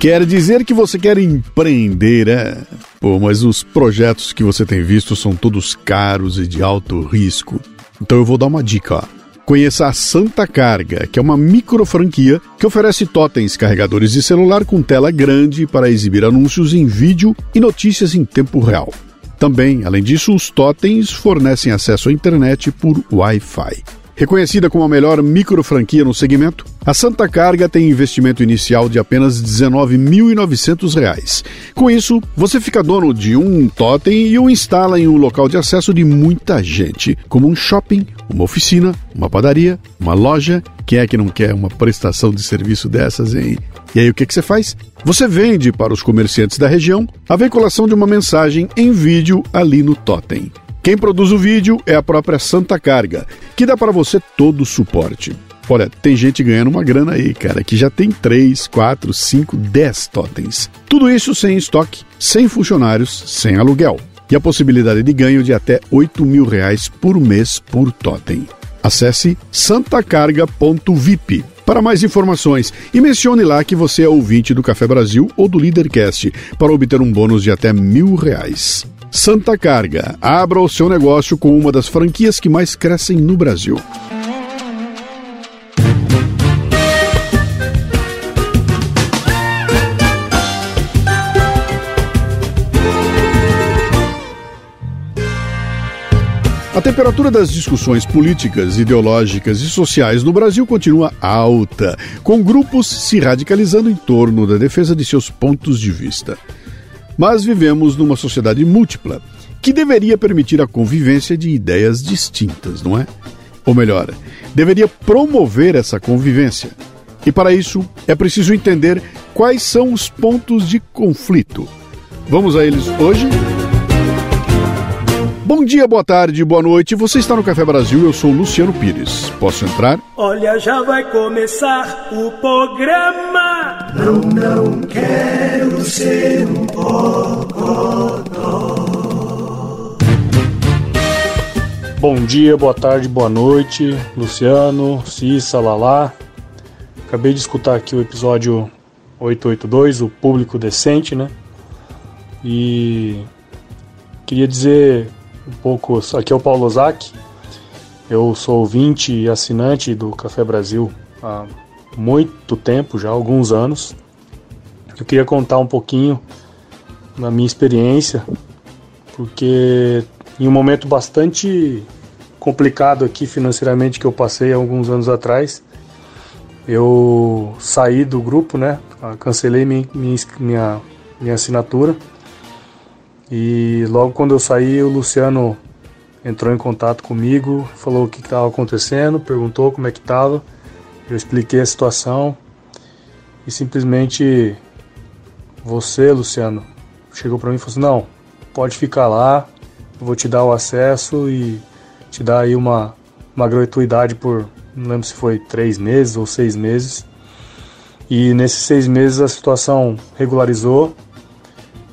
Quer dizer que você quer empreender, é? Pô, mas os projetos que você tem visto são todos caros e de alto risco. Então eu vou dar uma dica, ó. Conheça a Santa Carga, que é uma micro franquia que oferece totens carregadores de celular com tela grande para exibir anúncios em vídeo e notícias em tempo real. Também, além disso, os totens fornecem acesso à internet por Wi-Fi. Reconhecida como a melhor micro franquia no segmento, a Santa Carga tem investimento inicial de apenas R$ 19.900. Com isso, você fica dono de um totem e o instala em um local de acesso de muita gente, como um shopping, uma oficina, uma padaria, uma loja. Quem é que não quer uma prestação de serviço dessas, hein? E aí o que, que você faz? Você vende para os comerciantes da região a veiculação de uma mensagem em vídeo ali no totem. Quem produz o vídeo é a própria Santa Carga, que dá para você todo o suporte. Olha, tem gente ganhando uma grana aí, cara, que já tem 3, 4, 5, 10 totens. Tudo isso sem estoque, sem funcionários, sem aluguel. E a possibilidade de ganho de até 8 mil reais por mês por totem. Acesse santacarga.vip para mais informações e mencione lá que você é ouvinte do Café Brasil ou do Leadercast para obter um bônus de até mil reais. Santa Carga. Abra o seu negócio com uma das franquias que mais crescem no Brasil. A temperatura das discussões políticas, ideológicas e sociais no Brasil continua alta, com grupos se radicalizando em torno da defesa de seus pontos de vista. Mas vivemos numa sociedade múltipla, que deveria permitir a convivência de ideias distintas, não é? Ou melhor, deveria promover essa convivência. E para isso é preciso entender quais são os pontos de conflito. Vamos a eles hoje? Bom dia, boa tarde, boa noite. Você está no Café Brasil, eu sou Luciano Pires. Posso entrar? Olha, já vai começar o programa. Não, não quero ser um bocodó. Bom dia, boa tarde, boa noite, Luciano, Cissa, Lalá. Acabei de escutar aqui o episódio 882, o Público Decente, né? E queria dizer um pouco. Aqui é o Paulo Ozaki. Eu sou ouvinte e assinante do Café Brasil há muito tempo, já alguns anos. Eu queria contar um pouquinho da minha experiência, porque em um momento bastante complicado aqui financeiramente que eu passei alguns anos atrás, eu saí do grupo, né? Cancelei minha, minha, minha assinatura e logo quando eu saí, o Luciano entrou em contato comigo, falou o que estava acontecendo, perguntou como é que estava. Eu expliquei a situação e simplesmente você, Luciano, chegou para mim e falou assim: "Não, pode ficar lá, eu vou te dar o acesso e te dar aí uma uma gratuidade por não lembro se foi três meses ou seis meses. E nesses seis meses a situação regularizou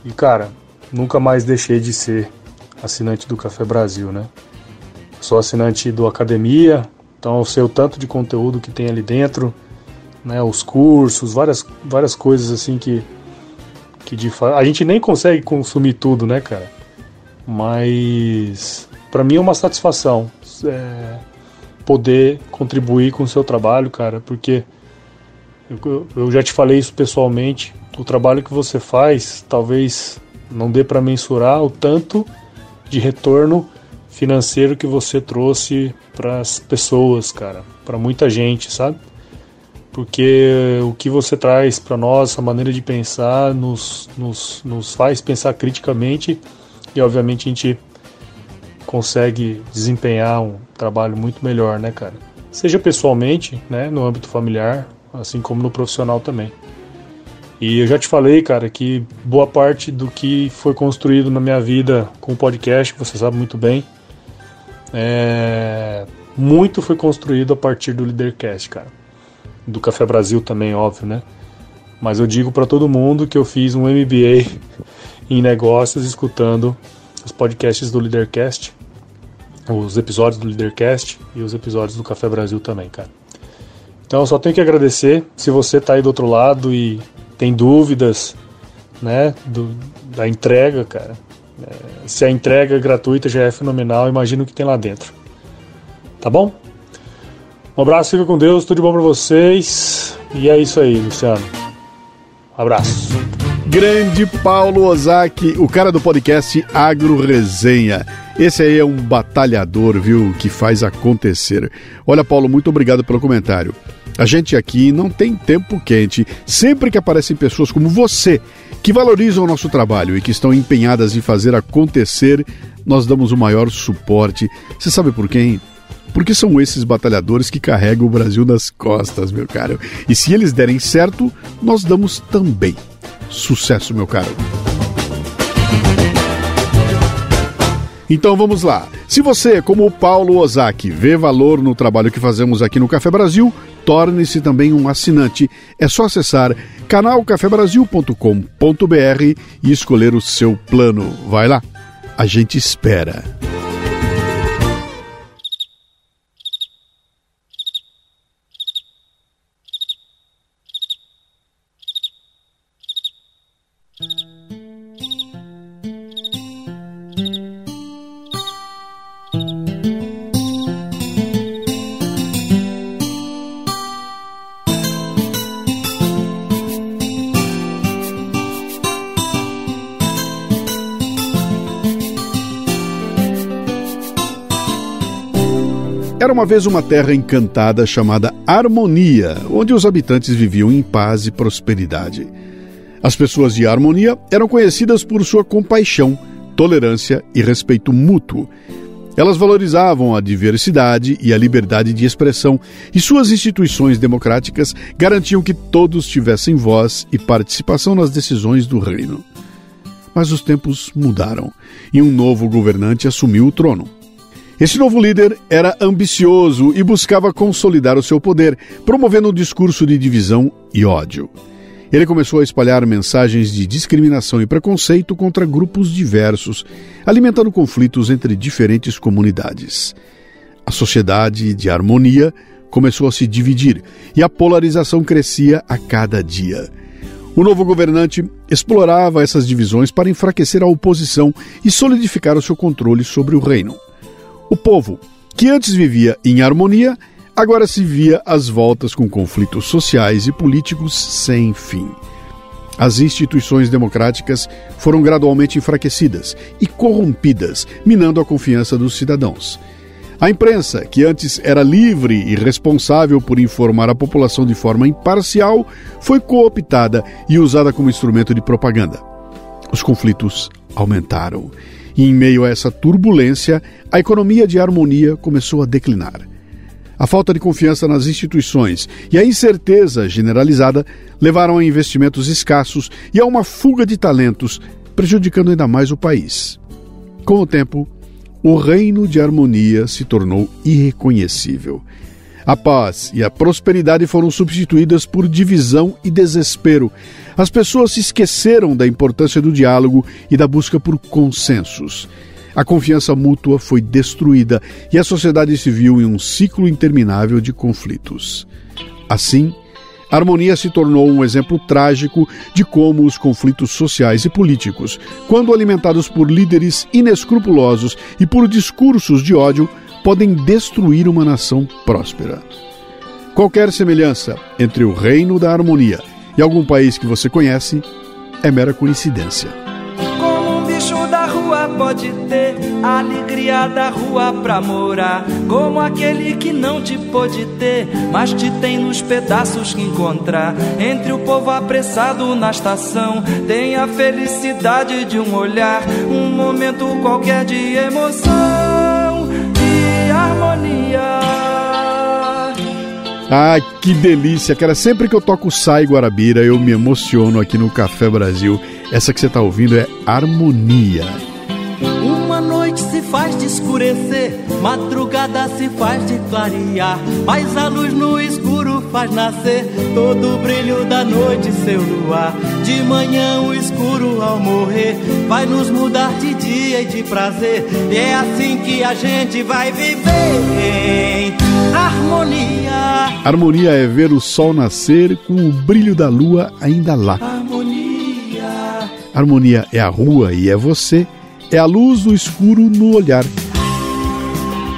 e cara, nunca mais deixei de ser assinante do Café Brasil, né? Sou assinante do Academia, então eu sei o tanto de conteúdo que tem ali dentro, né? Os cursos, várias, várias coisas assim que, que de a gente nem consegue consumir tudo, né, cara? Mas para mim é uma satisfação é, poder contribuir com o seu trabalho, cara, porque eu, eu já te falei isso pessoalmente. O trabalho que você faz, talvez não dê para mensurar o tanto de retorno financeiro que você trouxe para as pessoas, cara, para muita gente, sabe? Porque o que você traz para nós, a maneira de pensar, nos, nos, nos faz pensar criticamente e, obviamente, a gente consegue desempenhar um trabalho muito melhor, né, cara? Seja pessoalmente, né, no âmbito familiar, assim como no profissional também. E eu já te falei, cara, que boa parte do que foi construído na minha vida com o podcast, você sabe muito bem, é... muito foi construído a partir do Leadercast, cara. Do Café Brasil também, óbvio, né? Mas eu digo para todo mundo que eu fiz um MBA em negócios escutando os podcasts do Leadercast, os episódios do Leadercast e os episódios do Café Brasil também, cara. Então eu só tenho que agradecer se você tá aí do outro lado e tem dúvidas, né, do, da entrega, cara. É, se a entrega gratuita já é fenomenal, imagina o que tem lá dentro. Tá bom? Um abraço, fica com Deus, tudo de bom para vocês. E é isso aí, Luciano. Um abraço. Grande Paulo Ozaki, o cara do podcast Agro Resenha. Esse aí é um batalhador, viu, que faz acontecer. Olha, Paulo, muito obrigado pelo comentário. A gente aqui não tem tempo quente. Sempre que aparecem pessoas como você, que valorizam o nosso trabalho e que estão empenhadas em fazer acontecer, nós damos o maior suporte. Você sabe por quem? Porque são esses batalhadores que carregam o Brasil nas costas, meu caro. E se eles derem certo, nós damos também. Sucesso, meu caro. Então vamos lá. Se você, como o Paulo Ozaki, vê valor no trabalho que fazemos aqui no Café Brasil, torne-se também um assinante. É só acessar canalcafebrasil.com.br e escolher o seu plano. Vai lá, a gente espera. Era uma vez uma terra encantada chamada Harmonia, onde os habitantes viviam em paz e prosperidade. As pessoas de Harmonia eram conhecidas por sua compaixão, tolerância e respeito mútuo. Elas valorizavam a diversidade e a liberdade de expressão, e suas instituições democráticas garantiam que todos tivessem voz e participação nas decisões do reino. Mas os tempos mudaram e um novo governante assumiu o trono. Esse novo líder era ambicioso e buscava consolidar o seu poder, promovendo um discurso de divisão e ódio. Ele começou a espalhar mensagens de discriminação e preconceito contra grupos diversos, alimentando conflitos entre diferentes comunidades. A sociedade de harmonia começou a se dividir e a polarização crescia a cada dia. O novo governante explorava essas divisões para enfraquecer a oposição e solidificar o seu controle sobre o reino. O povo, que antes vivia em harmonia, agora se via às voltas com conflitos sociais e políticos sem fim. As instituições democráticas foram gradualmente enfraquecidas e corrompidas, minando a confiança dos cidadãos. A imprensa, que antes era livre e responsável por informar a população de forma imparcial, foi cooptada e usada como instrumento de propaganda. Os conflitos aumentaram e em meio a essa turbulência, a economia de harmonia começou a declinar. A falta de confiança nas instituições e a incerteza generalizada levaram a investimentos escassos e a uma fuga de talentos, prejudicando ainda mais o país. Com o tempo, o reino de harmonia se tornou irreconhecível. A paz e a prosperidade foram substituídas por divisão e desespero. As pessoas se esqueceram da importância do diálogo e da busca por consensos. A confiança mútua foi destruída e a sociedade se viu em um ciclo interminável de conflitos. Assim, a harmonia se tornou um exemplo trágico de como os conflitos sociais e políticos, quando alimentados por líderes inescrupulosos e por discursos de ódio, podem destruir uma nação próspera. Qualquer semelhança entre o reino da harmonia e algum país que você conhece é mera coincidência. Como um bicho da rua pode ter a alegria da rua pra morar, como aquele que não te pôde ter, mas te tem nos pedaços que encontrar. Entre o povo apressado na estação, tem a felicidade de um olhar, um momento qualquer de emoção harmonia. Ah, que delícia, cara. Sempre que eu toco Sai Guarabira, eu me emociono aqui no Café Brasil. Essa que você está ouvindo é Harmonia. Uma noite se faz de escurecer, madrugada se faz de clarear, mas a luz no escuro faz nascer todo o brilho da noite, seu luar. De manhã o escuro ao morrer vai nos mudar de dia e de prazer, e é assim que a gente vai viver harmonia. Harmonia é ver o sol nascer com o brilho da lua ainda lá. Harmonia. Harmonia é a rua e é você, é a luz no escuro no olhar.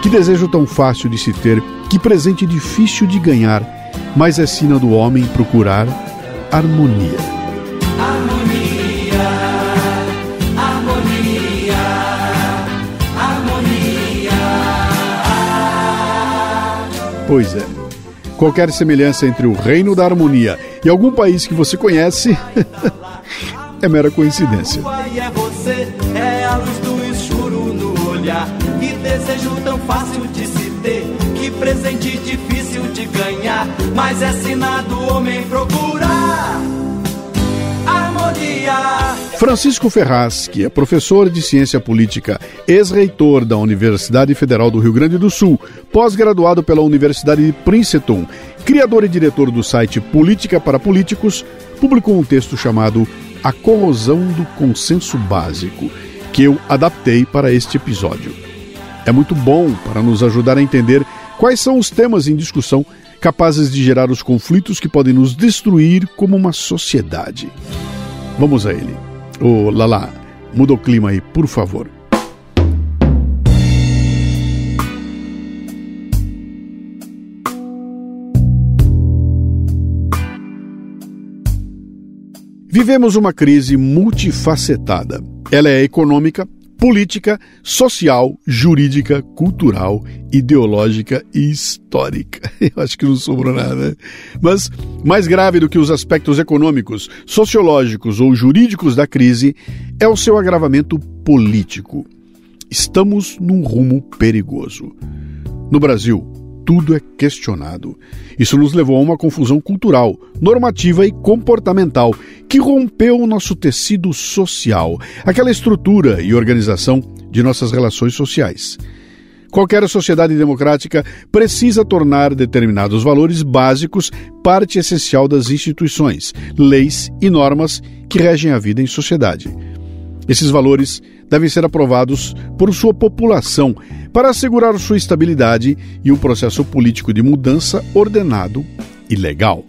Que desejo tão fácil de se ter, que presente difícil de ganhar, mas é sina do homem procurar harmonia. Harmonia. Harmonia. Harmonia. Pois é. Qualquer semelhança entre o reino da harmonia e algum país que você conhece é mera coincidência. É você, é a luz do escuro no olhar. Que desejo tão fácil de se presente difícil de ganhar. Mas é sina do homem procurar harmonia. Francisco Ferraz, que é professor de ciência política, ex-reitor da Universidade Federal do Rio Grande do Sul, pós-graduado pela Universidade de Princeton, criador e diretor do site Política para Políticos, publicou um texto chamado A Corrosão do Consenso Básico, que eu adaptei para este episódio. É muito bom para nos ajudar a entender quais são os temas em discussão capazes de gerar os conflitos que podem nos destruir como uma sociedade. Vamos a ele. Ô, Lala, muda o clima aí, por favor. Vivemos uma crise multifacetada. Ela é econômica, política, social, jurídica, cultural, ideológica e histórica. Eu acho que não sobrou nada. Mas, mais grave do que os aspectos econômicos, sociológicos ou jurídicos da crise é o seu agravamento político. Estamos num rumo perigoso. No Brasil, tudo é questionado. Isso nos levou a uma confusão cultural, normativa e comportamental que rompeu o nosso tecido social, aquela estrutura e organização de nossas relações sociais. Qualquer sociedade democrática precisa tornar determinados valores básicos parte essencial das instituições, leis e normas que regem a vida em sociedade. Esses valores devem ser aprovados por sua população para assegurar sua estabilidade e um processo político de mudança ordenado e legal.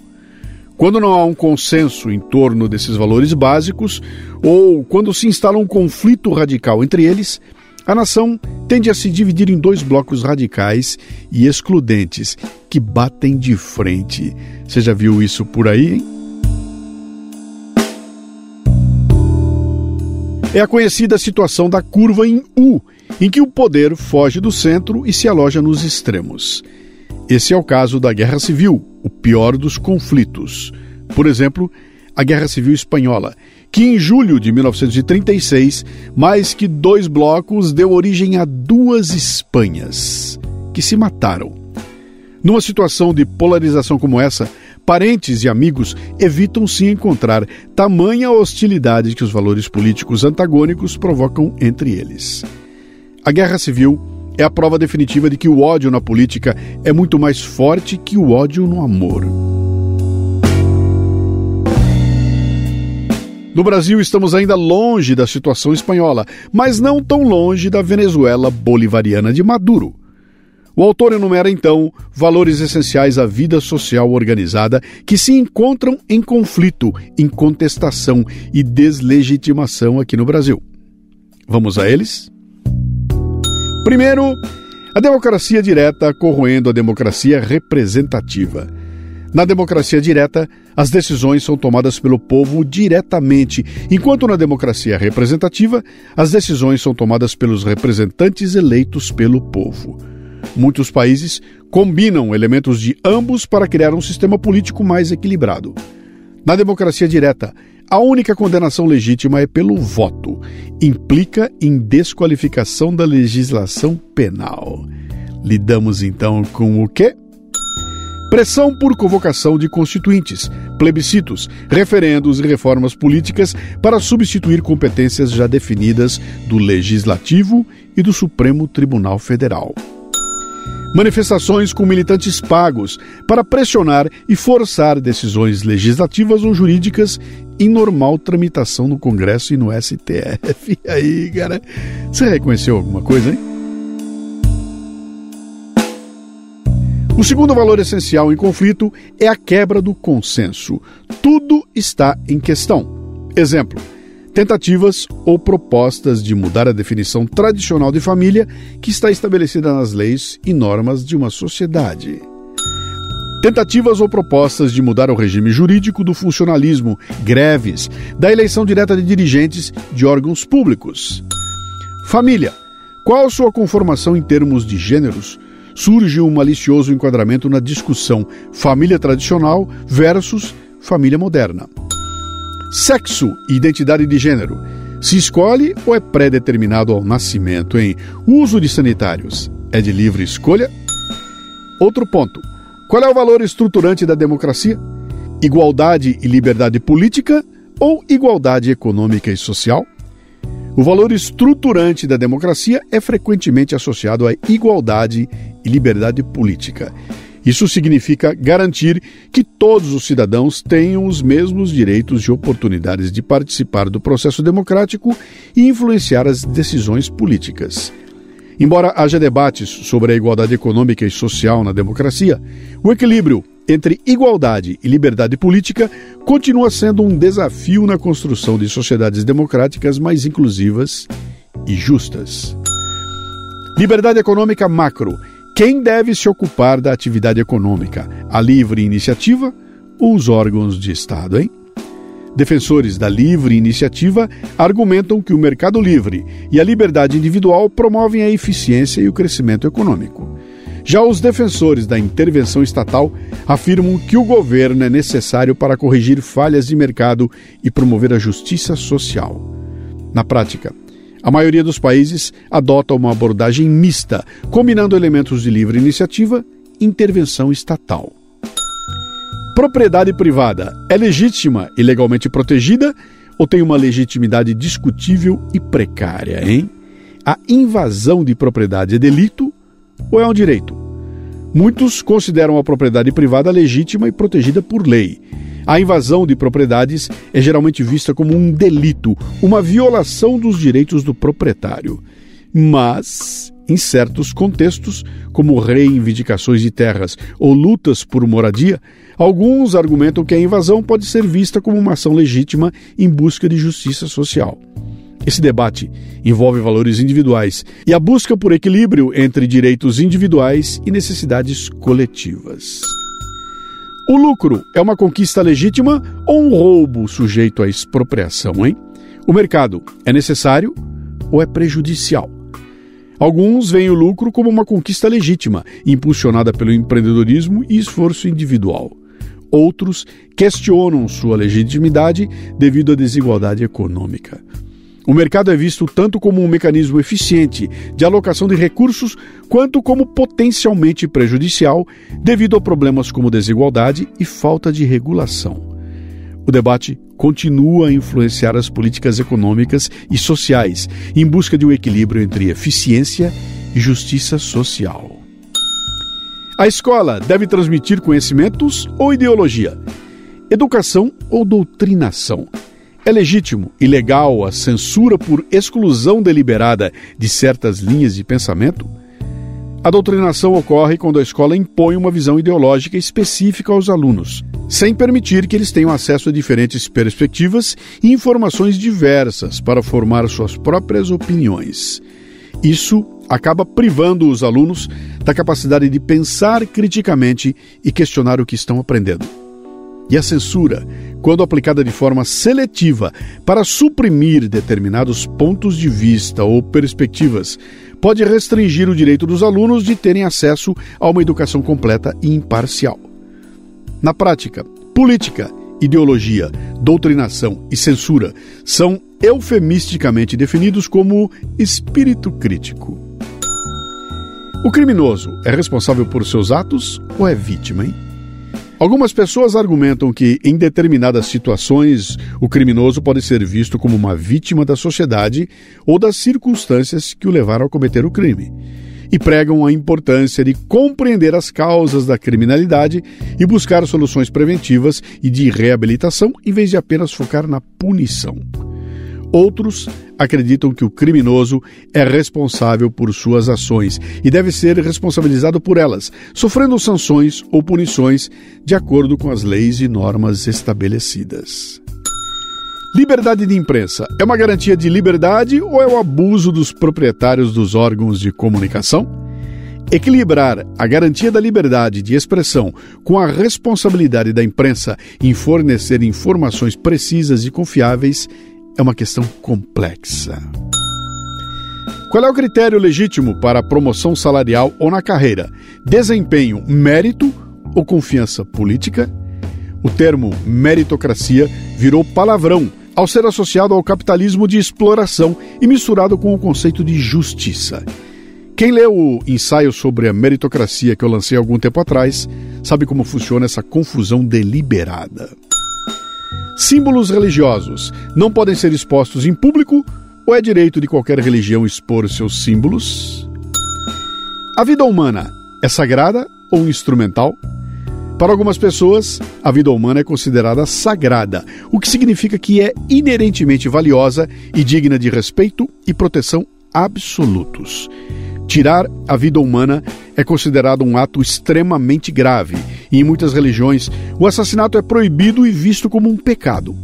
Quando não há um consenso em torno desses valores básicos, ou quando se instala um conflito radical entre eles, a nação tende a se dividir em dois blocos radicais e excludentes que batem de frente. Você já viu isso por aí, hein? É a conhecida situação da curva em U, em que o poder foge do centro e se aloja nos extremos. Esse é o caso da Guerra Civil, o pior dos conflitos. Por exemplo, a Guerra Civil Espanhola, que em julho de 1936, mais que dois blocos deu origem a duas Espanhas, que se mataram. Numa situação de polarização como essa, parentes e amigos evitam se encontrar, tamanha hostilidade que os valores políticos antagônicos provocam entre eles. A guerra civil é a prova definitiva de que o ódio na política é muito mais forte que o ódio no amor. No Brasil, estamos ainda longe da situação espanhola, mas não tão longe da Venezuela bolivariana de Maduro. O autor enumera então valores essenciais à vida social organizada que se encontram em conflito, em contestação e deslegitimação aqui no Brasil. Vamos a eles? Primeiro, a democracia direta corroendo a democracia representativa. Na democracia direta, as decisões são tomadas pelo povo diretamente, enquanto na democracia representativa, as decisões são tomadas pelos representantes eleitos pelo povo. Muitos países combinam elementos de ambos para criar um sistema político mais equilibrado. Na democracia direta, a única condenação legítima é pelo voto. Implica em desqualificação da legislação penal. Lidamos então com o quê? Pressão por convocação de constituintes, plebiscitos, referendos e reformas políticas para substituir competências já definidas do Legislativo e do Supremo Tribunal Federal manifestações com militantes pagos para pressionar e forçar decisões legislativas ou jurídicas em normal tramitação no Congresso e no STF. E aí, cara, você reconheceu alguma coisa, hein? O segundo valor essencial em conflito é a quebra do consenso. Tudo está em questão. Exemplo: tentativas ou propostas de mudar a definição tradicional de família que está estabelecida nas leis e normas de uma sociedade. Tentativas ou propostas de mudar o regime jurídico do funcionalismo, greves, da eleição direta de dirigentes de órgãos públicos. Família. Qual sua conformação em termos de gêneros? surge um malicioso enquadramento na discussão família tradicional versus família moderna. Sexo e identidade de gênero. Se escolhe ou é pré-determinado ao nascimento em uso de sanitários? É de livre escolha? Outro ponto. Qual é o valor estruturante da democracia? Igualdade e liberdade política ou igualdade econômica e social? O valor estruturante da democracia é frequentemente associado à igualdade e liberdade política. Isso significa garantir que todos os cidadãos tenham os mesmos direitos e oportunidades de participar do processo democrático e influenciar as decisões políticas. Embora haja debates sobre a igualdade econômica e social na democracia, o equilíbrio entre igualdade e liberdade política continua sendo um desafio na construção de sociedades democráticas mais inclusivas e justas. Liberdade econômica macro quem deve se ocupar da atividade econômica? A livre iniciativa ou os órgãos de Estado, hein? Defensores da livre iniciativa argumentam que o mercado livre e a liberdade individual promovem a eficiência e o crescimento econômico. Já os defensores da intervenção estatal afirmam que o governo é necessário para corrigir falhas de mercado e promover a justiça social. Na prática, a maioria dos países adota uma abordagem mista, combinando elementos de livre iniciativa e intervenção estatal. Propriedade privada é legítima e legalmente protegida ou tem uma legitimidade discutível e precária, hein? A invasão de propriedade é delito ou é um direito? Muitos consideram a propriedade privada legítima e protegida por lei. A invasão de propriedades é geralmente vista como um delito, uma violação dos direitos do proprietário. Mas, em certos contextos, como reivindicações de terras ou lutas por moradia, alguns argumentam que a invasão pode ser vista como uma ação legítima em busca de justiça social. Esse debate envolve valores individuais e a busca por equilíbrio entre direitos individuais e necessidades coletivas. O lucro é uma conquista legítima ou um roubo sujeito à expropriação, hein? O mercado é necessário ou é prejudicial? Alguns veem o lucro como uma conquista legítima, impulsionada pelo empreendedorismo e esforço individual. Outros questionam sua legitimidade devido à desigualdade econômica. O mercado é visto tanto como um mecanismo eficiente de alocação de recursos, quanto como potencialmente prejudicial devido a problemas como desigualdade e falta de regulação. O debate continua a influenciar as políticas econômicas e sociais em busca de um equilíbrio entre eficiência e justiça social. A escola deve transmitir conhecimentos ou ideologia? Educação ou doutrinação? É legítimo e legal a censura por exclusão deliberada de certas linhas de pensamento? A doutrinação ocorre quando a escola impõe uma visão ideológica específica aos alunos, sem permitir que eles tenham acesso a diferentes perspectivas e informações diversas para formar suas próprias opiniões. Isso acaba privando os alunos da capacidade de pensar criticamente e questionar o que estão aprendendo. E a censura, quando aplicada de forma seletiva para suprimir determinados pontos de vista ou perspectivas, pode restringir o direito dos alunos de terem acesso a uma educação completa e imparcial. Na prática, política, ideologia, doutrinação e censura são eufemisticamente definidos como espírito crítico. O criminoso é responsável por seus atos ou é vítima, hein? Algumas pessoas argumentam que, em determinadas situações, o criminoso pode ser visto como uma vítima da sociedade ou das circunstâncias que o levaram a cometer o crime. E pregam a importância de compreender as causas da criminalidade e buscar soluções preventivas e de reabilitação em vez de apenas focar na punição. Outros acreditam que o criminoso é responsável por suas ações e deve ser responsabilizado por elas, sofrendo sanções ou punições de acordo com as leis e normas estabelecidas. Liberdade de imprensa é uma garantia de liberdade ou é o abuso dos proprietários dos órgãos de comunicação? Equilibrar a garantia da liberdade de expressão com a responsabilidade da imprensa em fornecer informações precisas e confiáveis é uma questão complexa. Qual é o critério legítimo para promoção salarial ou na carreira? Desempenho, mérito ou confiança política? O termo meritocracia virou palavrão ao ser associado ao capitalismo de exploração e misturado com o conceito de justiça. Quem leu o ensaio sobre a meritocracia que eu lancei algum tempo atrás sabe como funciona essa confusão deliberada. Símbolos religiosos não podem ser expostos em público ou é direito de qualquer religião expor seus símbolos? A vida humana é sagrada ou instrumental? Para algumas pessoas, a vida humana é considerada sagrada, o que significa que é inerentemente valiosa e digna de respeito e proteção absolutos. Tirar a vida humana é considerado um ato extremamente grave e, em muitas religiões, o assassinato é proibido e visto como um pecado.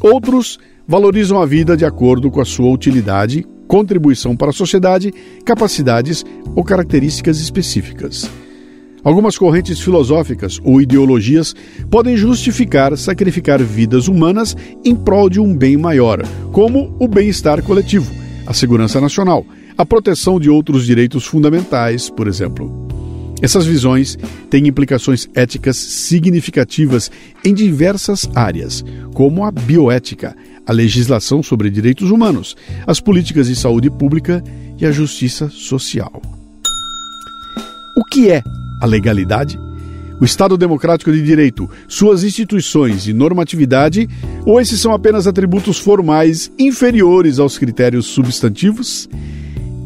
Outros valorizam a vida de acordo com a sua utilidade, contribuição para a sociedade, capacidades ou características específicas. Algumas correntes filosóficas ou ideologias podem justificar sacrificar vidas humanas em prol de um bem maior, como o bem-estar coletivo, a segurança nacional, a proteção de outros direitos fundamentais, por exemplo. Essas visões têm implicações éticas significativas em diversas áreas, como a bioética, a legislação sobre direitos humanos, as políticas de saúde pública e a justiça social. O que é a legalidade? O Estado Democrático de Direito, suas instituições e normatividade, ou esses são apenas atributos formais inferiores aos critérios substantivos?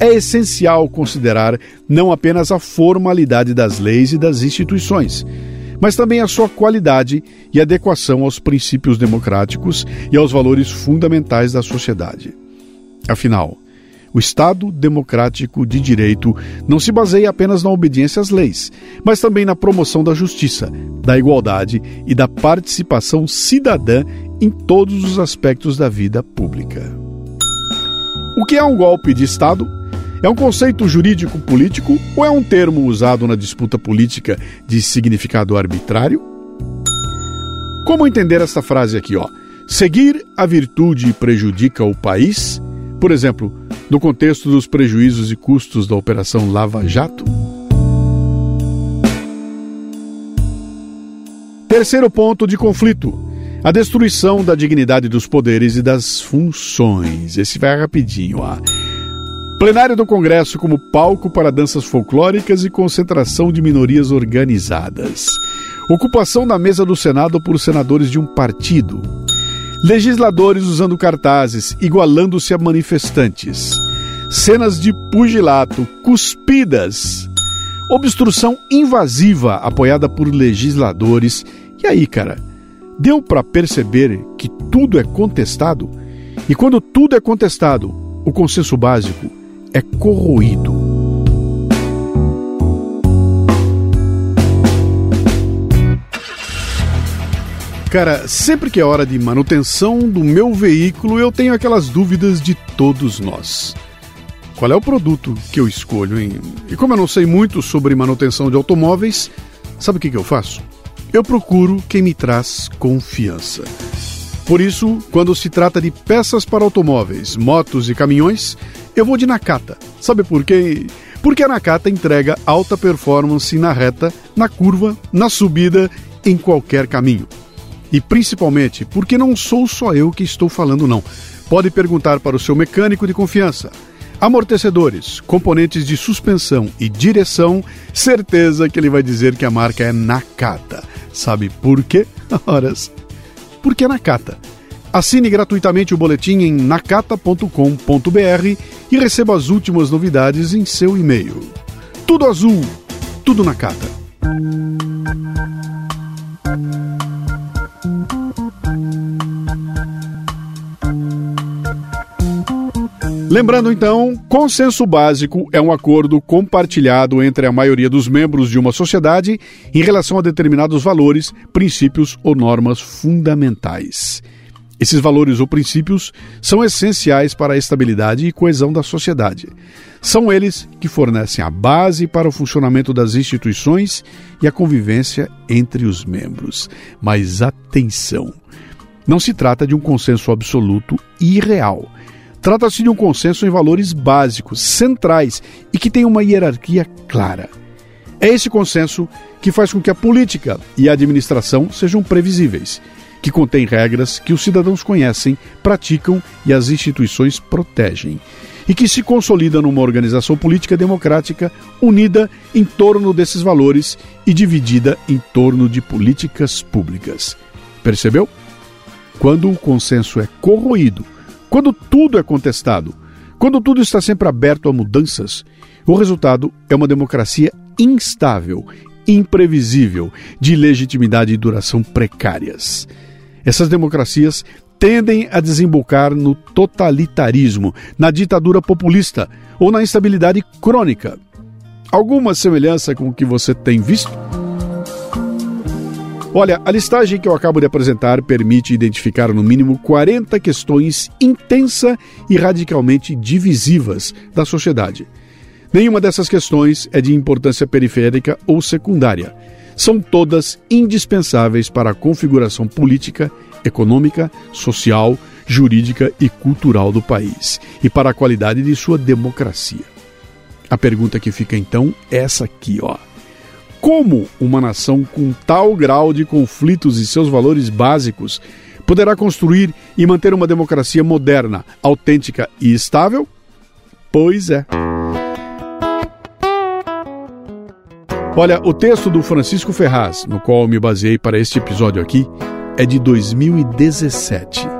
É essencial considerar não apenas a formalidade das leis e das instituições, mas também a sua qualidade e adequação aos princípios democráticos e aos valores fundamentais da sociedade. Afinal, o Estado democrático de direito não se baseia apenas na obediência às leis, mas também na promoção da justiça, da igualdade e da participação cidadã em todos os aspectos da vida pública. O que é um golpe de Estado? É um conceito jurídico político ou é um termo usado na disputa política de significado arbitrário? Como entender essa frase aqui, ó? Seguir a virtude prejudica o país? Por exemplo, no contexto dos prejuízos e custos da Operação Lava Jato? Terceiro ponto de conflito: a destruição da dignidade dos poderes e das funções. Esse vai rapidinho, ó. Plenário do Congresso como palco para danças folclóricas e concentração de minorias organizadas. Ocupação da mesa do Senado por senadores de um partido. Legisladores usando cartazes, igualando-se a manifestantes. Cenas de pugilato, cuspidas. Obstrução invasiva apoiada por legisladores. E aí, cara, deu para perceber que tudo é contestado? E quando tudo é contestado, o consenso básico é corroído. Cara, sempre que é hora de manutenção do meu veículo, eu tenho aquelas dúvidas de todos nós. Qual é o produto que eu escolho, hein? E como eu não sei muito sobre manutenção de automóveis, sabe o que, que eu faço? Eu procuro quem me traz confiança. Por isso, quando se trata de peças para automóveis, motos e caminhões, eu vou de Nakata. Sabe por quê? Porque a Nakata entrega alta performance na reta, na curva, na subida, em qualquer caminho. E principalmente porque não sou só eu que estou falando, não. Pode perguntar para o seu mecânico de confiança. Amortecedores, componentes de suspensão e direção, certeza que ele vai dizer que a marca é Nakata. Sabe por quê? Horas. Porque é Nakata Assine gratuitamente o boletim em nakata.com.br e receba as últimas novidades em seu e-mail. Tudo azul, tudo Nakata. Lembrando então, consenso básico é um acordo compartilhado entre a maioria dos membros de uma sociedade em relação a determinados valores, princípios ou normas fundamentais. Esses valores ou princípios são essenciais para a estabilidade e coesão da sociedade. São eles que fornecem a base para o funcionamento das instituições e a convivência entre os membros. Mas atenção! Não se trata de um consenso absoluto e real Trata-se de um consenso em valores básicos, centrais e que tem uma hierarquia clara. É esse consenso que faz com que a política e a administração sejam previsíveis, que contém regras que os cidadãos conhecem, praticam e as instituições protegem, e que se consolida numa organização política democrática unida em torno desses valores e dividida em torno de políticas públicas. Percebeu? Quando o consenso é corroído, quando tudo é contestado, quando tudo está sempre aberto a mudanças, o resultado é uma democracia instável, imprevisível, de legitimidade e duração precárias. Essas democracias tendem a desembocar no totalitarismo, na ditadura populista ou na instabilidade crônica. Alguma semelhança com o que você tem visto? Olha, a listagem que eu acabo de apresentar permite identificar no mínimo 40 questões intensa e radicalmente divisivas da sociedade. Nenhuma dessas questões é de importância periférica ou secundária. São todas indispensáveis para a configuração política, econômica, social, jurídica e cultural do país e para a qualidade de sua democracia. A pergunta que fica então é essa aqui, ó. Como uma nação com tal grau de conflitos e seus valores básicos poderá construir e manter uma democracia moderna, autêntica e estável? Pois é. Olha, o texto do Francisco Ferraz, no qual me baseei para este episódio aqui, é de 2017.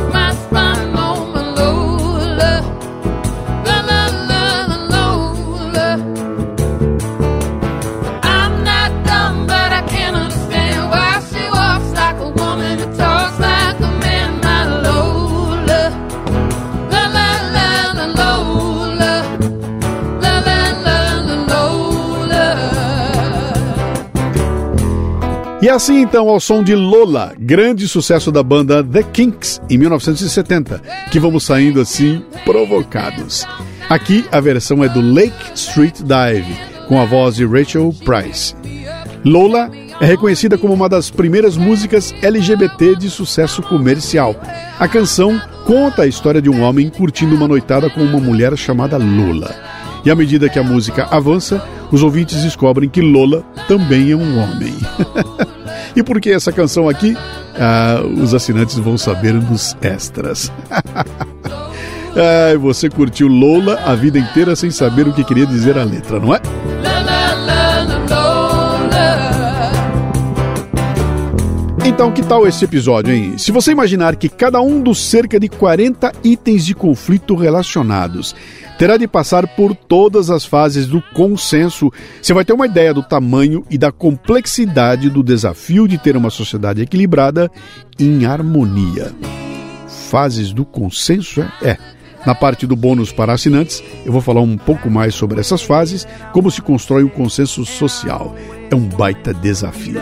assim então ao som de Lola, grande sucesso da banda The Kinks em 1970, que vamos saindo assim provocados. Aqui a versão é do Lake Street Dive, com a voz de Rachel Price. Lola é reconhecida como uma das primeiras músicas LGBT de sucesso comercial. A canção conta a história de um homem curtindo uma noitada com uma mulher chamada Lola. E à medida que a música avança, os ouvintes descobrem que Lola também é um homem. e por que essa canção aqui? Ah, os assinantes vão saber nos extras. ah, você curtiu Lola a vida inteira sem saber o que queria dizer a letra, não é? Então, que tal esse episódio, hein? Se você imaginar que cada um dos cerca de 40 itens de conflito relacionados terá de passar por todas as fases do consenso. Você vai ter uma ideia do tamanho e da complexidade do desafio de ter uma sociedade equilibrada em harmonia. Fases do consenso é? É. Na parte do bônus para assinantes, eu vou falar um pouco mais sobre essas fases, como se constrói o um consenso social. É um baita desafio.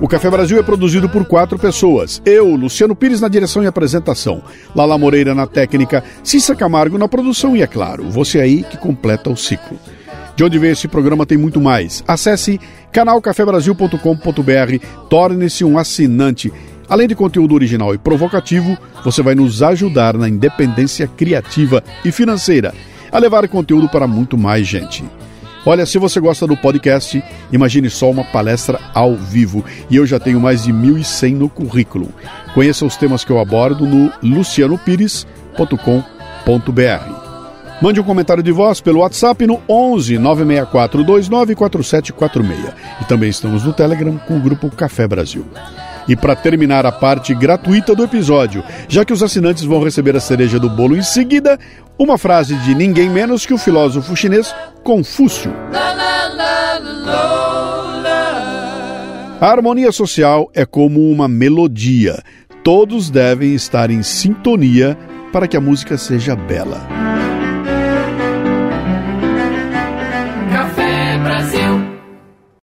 O Café Brasil é produzido por quatro pessoas. Eu, Luciano Pires, na direção e apresentação. Lala Moreira na técnica. Cissa Camargo na produção e, é claro, você aí que completa o ciclo. De onde vem esse programa tem muito mais. Acesse canalcafebrasil.com.br, torne-se um assinante Além de conteúdo original e provocativo, você vai nos ajudar na independência criativa e financeira, a levar conteúdo para muito mais gente. Olha, se você gosta do podcast, imagine só uma palestra ao vivo e eu já tenho mais de 1.100 no currículo. Conheça os temas que eu abordo no lucianopires.com.br. Mande um comentário de voz pelo WhatsApp no 11 964 294746. E também estamos no Telegram com o grupo Café Brasil. E para terminar a parte gratuita do episódio, já que os assinantes vão receber a cereja do bolo em seguida, uma frase de ninguém menos que o filósofo chinês Confúcio. A harmonia social é como uma melodia. Todos devem estar em sintonia para que a música seja bela.